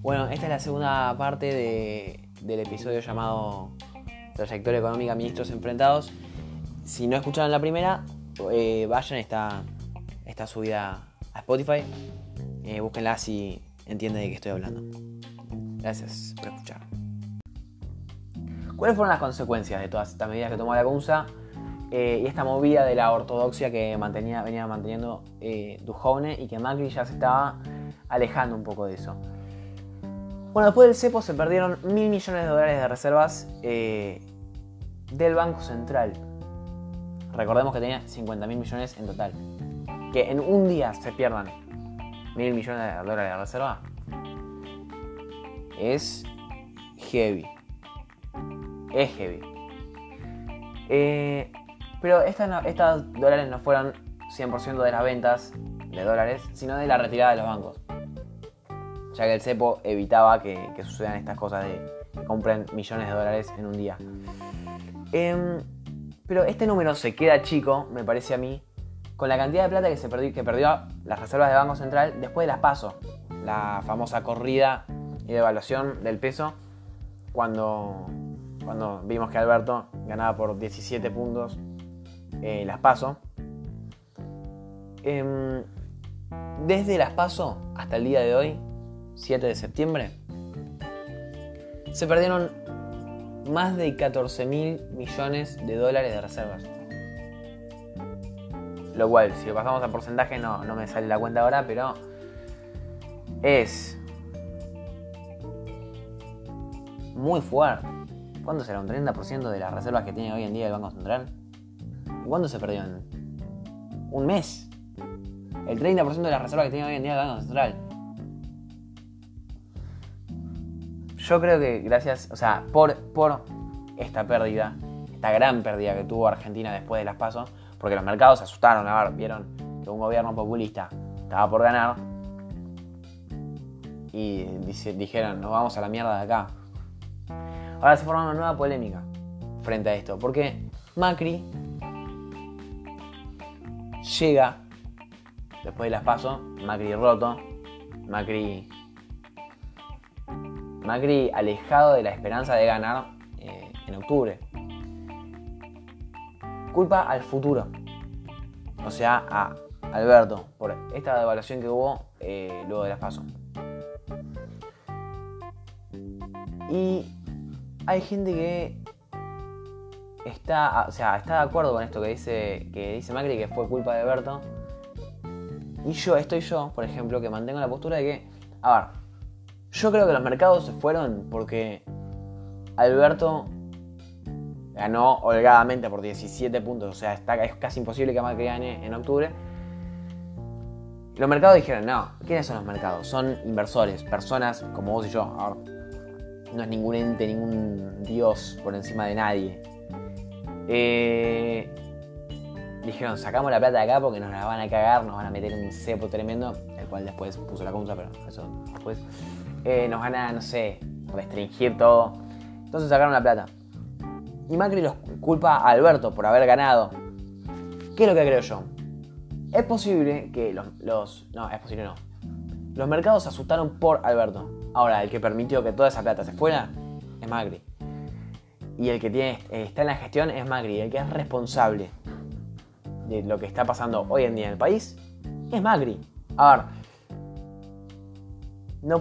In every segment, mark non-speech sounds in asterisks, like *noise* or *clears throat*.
Bueno, esta es la segunda parte del episodio llamado Trayectoria Económica Ministros Enfrentados. Si no escucharon la primera, eh, vayan, está, está subida a Spotify. Eh, búsquenla si entienden de qué estoy hablando. Gracias por escuchar. ¿Cuáles fueron las consecuencias de todas estas medidas que tomó la CUNSA eh, y esta movida de la ortodoxia que mantenía, venía manteniendo eh, y que Macri ya se estaba alejando un poco de eso? Bueno, después del cepo se perdieron mil millones de dólares de reservas eh, del Banco Central. Recordemos que tenía 50 mil millones en total. Que en un día se pierdan mil millones de dólares de reserva es heavy. Es heavy. Eh, pero estas, dólares no fueron 100% de las ventas de dólares, sino de la retirada de los bancos ya que el cepo evitaba que, sucedan estas cosas de que compren millones de dólares en un día. Em, pero este número se queda chico, me parece a mí, con la cantidad de plata que, se perdió, que perdió las reservas del Banco Central después de las PASO, la famosa corrida y devaluación del peso, cuando, cuando vimos que Alberto ganaba por 17 puntos eh, las PASO. Em, desde las PASO hasta el día de hoy, 7 de septiembre, se perdieron más de 14 mil millones de dólares de reservas. Lo cual, si lo pasamos a porcentaje, no, no me sale la cuenta ahora, pero es muy fuerte. ¿Cuánto será? ¿Un 30% de las reservas que tiene hoy en día el Banco Central? ¿Cuándo se perdió? ¿En un mes? El 30% de las reservas que tiene hoy en día el Banco Central. yo creo que gracias, o sea, por, por esta pérdida, esta gran pérdida que tuvo Argentina después de las pasos, porque los mercados se asustaron, a ver, vieron que un gobierno populista estaba por ganar y dijeron, nos vamos a la mierda de acá. Ahora se forma una nueva polémica frente a esto, porque Macri llega después de las pasos, Macri roto, Macri Macri alejado de la esperanza de ganar eh, en octubre. Culpa al futuro. O sea, a Alberto, por esta devaluación que hubo eh, luego de las pasos. Y hay gente que está, o sea, está de acuerdo con esto que dice, que dice Macri, que fue culpa de Alberto. Y yo, estoy yo, por ejemplo, que mantengo la postura de que, a ver, yo creo que los mercados se fueron porque Alberto ganó holgadamente por 17 puntos. O sea, está, es casi imposible que Macri gane en octubre. Los mercados dijeron, no, ¿quiénes son los mercados? Son inversores, personas como vos y yo. Ahora, no es ningún ente, ningún dios por encima de nadie. Eh, dijeron, sacamos la plata de acá porque nos la van a cagar, nos van a meter un cepo tremendo, el cual después puso la contra, pero eso después. Eh, nos van a, no sé, restringir todo. Entonces sacaron la plata. Y Macri los culpa a Alberto por haber ganado. ¿Qué es lo que creo yo? Es posible que los, No, es posible no. Los mercados se asustaron por Alberto. Ahora, el que permitió que toda esa plata se fuera es Macri. Y el que tiene, está en la gestión es Macri. El que es responsable de lo que está pasando hoy en día en el país es Macri. A ver, no,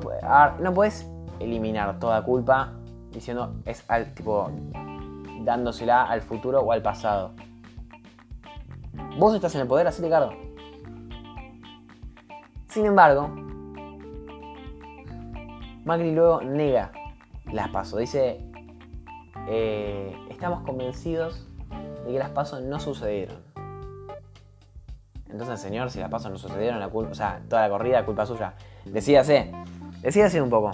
puedes eliminar toda culpa diciendo es al tipo dándosela al futuro o al pasado. Vos estás en el poder, así Ricardo. Sin embargo, Macri luego nega las pasos. Dice, eh, estamos convencidos de que las pasos no sucedieron. Entonces, señor, si las pasos no sucedieron, la culpa, o sea, toda la corrida culpa suya. Decídase, decídase un poco.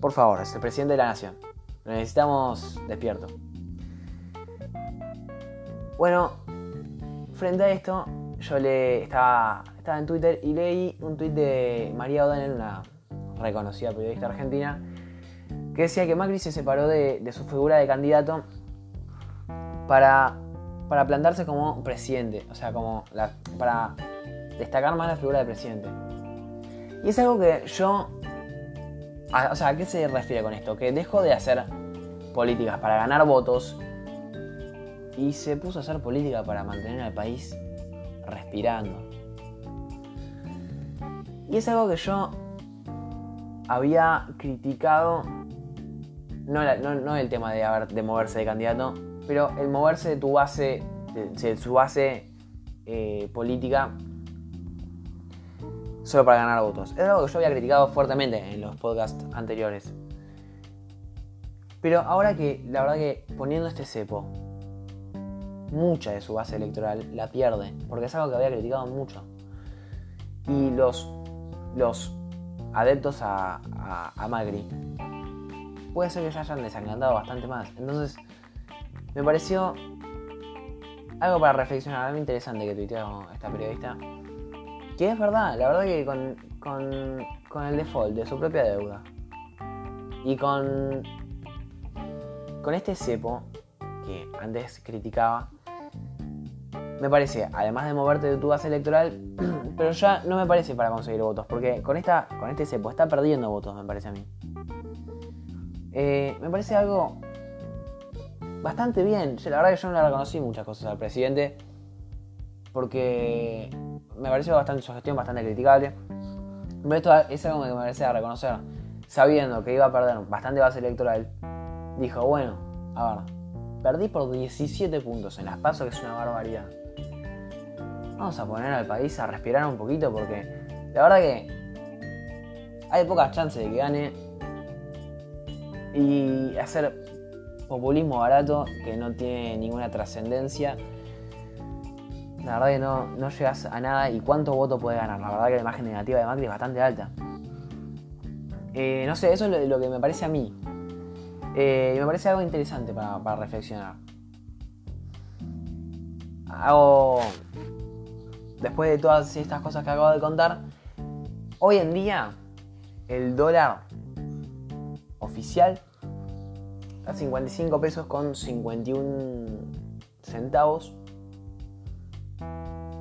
Por favor, es el presidente de la nación. Lo necesitamos despierto. Bueno, frente a esto, yo le estaba, estaba en Twitter y leí un tweet de María O'Donnell, una reconocida periodista argentina, que decía que Macri se separó de, de su figura de candidato para para plantarse como presidente, o sea, como para destacar más la figura del presidente. Y es algo que yo... O sea, ¿a qué se refiere con esto? Que dejó de hacer políticas para ganar votos y se puso a hacer política para mantener al país respirando. Y es algo que yo había criticado, no, no, el tema de, haber, de moverse de candidato, pero el moverse de tu base, de, su base eh, política, solo para ganar votos. Es algo que yo había criticado fuertemente en los podcasts anteriores. Pero ahora que, la verdad que poniendo este cepo, mucha de su base electoral la pierde, porque es algo que había criticado mucho. Y los, los adeptos a, a, Magri puede ser que se hayan desencantado bastante más. Entonces, me pareció algo para reflexionar, algo interesante que tuiteó esta periodista. Que es verdad, la verdad que con, con, con el default de su propia deuda y con, con este cepo que antes criticaba, me parece, además de moverte de tu base electoral, *clears throat* pero ya no me parece para conseguir votos, porque con, esta, con este cepo está perdiendo votos, me parece a mí. Eh, me parece algo bastante bien. La verdad que yo no le reconocí muchas cosas al presidente, porque me pareció bastante su gestión bastante criticable. Pero esto es algo que me parece reconocer. Sabiendo que iba a perder bastante base electoral, dijo, bueno, a ver, perdí por 17 puntos en las pasos, que es una barbaridad vamos a poner al país a respirar un poquito porque la verdad que hay pocas chances de que gane y hacer populismo barato que no tiene ninguna trascendencia. La verdad que no, no llegas a nada y cuánto voto puede ganar. La verdad que la imagen negativa de Macri es bastante alta. Eh, no sé, eso es lo, que me parece a mí. Eh, me parece algo interesante para, para reflexionar. Hago después de todas estas cosas que acabo de contar, hoy en día el dólar a 55 pesos con 51 centavos,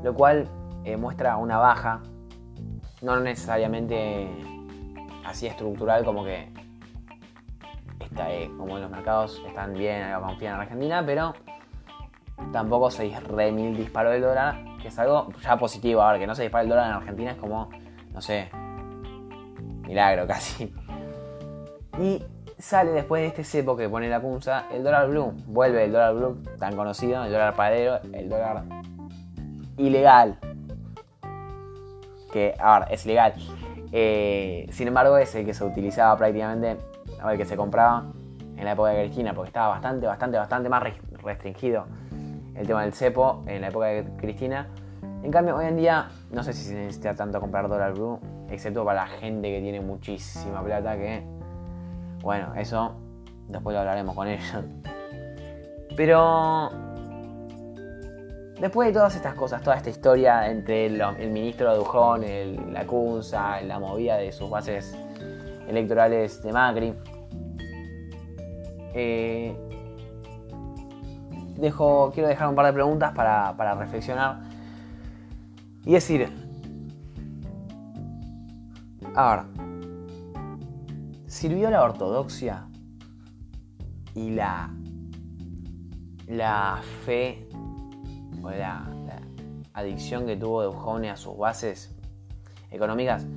lo cual eh, muestra una baja, no necesariamente así estructural como que está, eh, como los mercados están bien, confían en Argentina, pero tampoco se re mil disparó el dólar que es algo ya positivo. Ahora, que no se dispara el dólar en Argentina es como, no sé, milagro *laughs* casi. Y sale después de este cepo que pone la punza el dólar blue. Vuelve el dólar blue tan conocido, el dólar paradero, el dólar ilegal. Que, ahora, es legal. Eh, sin embargo, es el que se utilizaba prácticamente, el que se compraba en la época de Cristina, porque estaba bastante, bastante, bastante más restringido el tema del cepo en la época de Cristina. En cambio, hoy en día no sé si se necesita tanto comprar dólar blue, excepto para la gente que tiene muchísima plata que, bueno, eso después lo hablaremos con ellos. Pero después de todas estas cosas, toda esta historia entre el, ministro Dujón, la Cunza, la movida de sus bases electorales de Macri, eh, dejo, quiero dejar un par de preguntas para, reflexionar. Y decir, a ver, ¿sirvió la ortodoxia y la, la fe o la, adicción que tuvo Dujovne a sus bases económicas,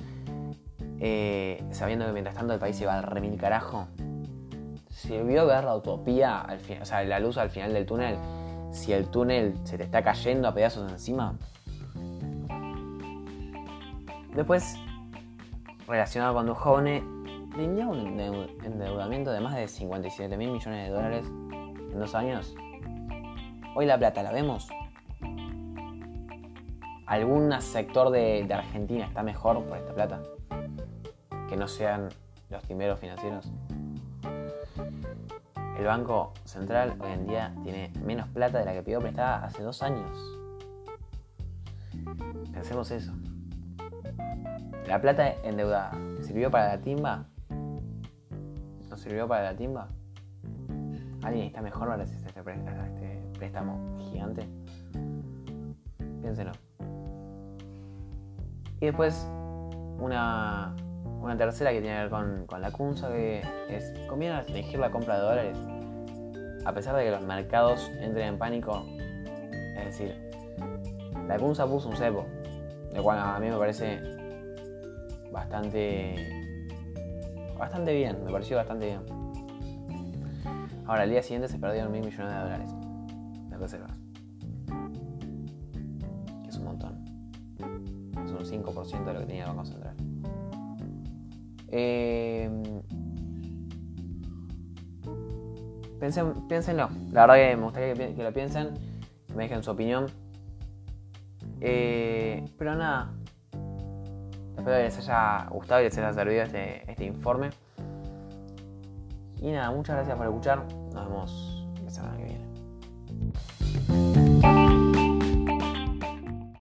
eh, sabiendo que mientras tanto el país se va al remil carajo? sirvió ver la utopía, al o sea, la luz al final del túnel, si el túnel se te está cayendo a pedazos encima. Después, relacionado con Dujovne, rindió un endeudamiento de más de 57 mil millones de dólares en dos años. Hoy la plata la vemos. ¿Algún sector de, Argentina está mejor por esta plata? Que no sean los timeros financieros. El Banco Central hoy en día tiene menos plata de la que pidió prestada hace dos años. Pensemos eso. La plata endeudada, ¿sirvió para la timba? ¿No sirvió para la timba? ¿Alguien está mejor para este, este préstamo gigante? Piénselo. Y después una, una tercera que tiene que ver con, con la CUNSA, que es, conviene restringir la compra de dólares, a pesar de que los mercados entren en pánico. Es decir, la CUNSA puso un cepo, lo cual a mí me parece bastante bastante bien, me pareció bastante bien. Ahora, al día siguiente se perdieron mil millones de dólares de reservas. Que es un montón. Es un 5% de lo que tenía el Banco Central. Eh, piénsenlo. La verdad que me gustaría que, lo piensen. Que me dejen su opinión. Eh, pero nada. Espero que les haya gustado y les haya servido este, este informe. Y nada, muchas gracias por escuchar. Nos vemos la semana que viene.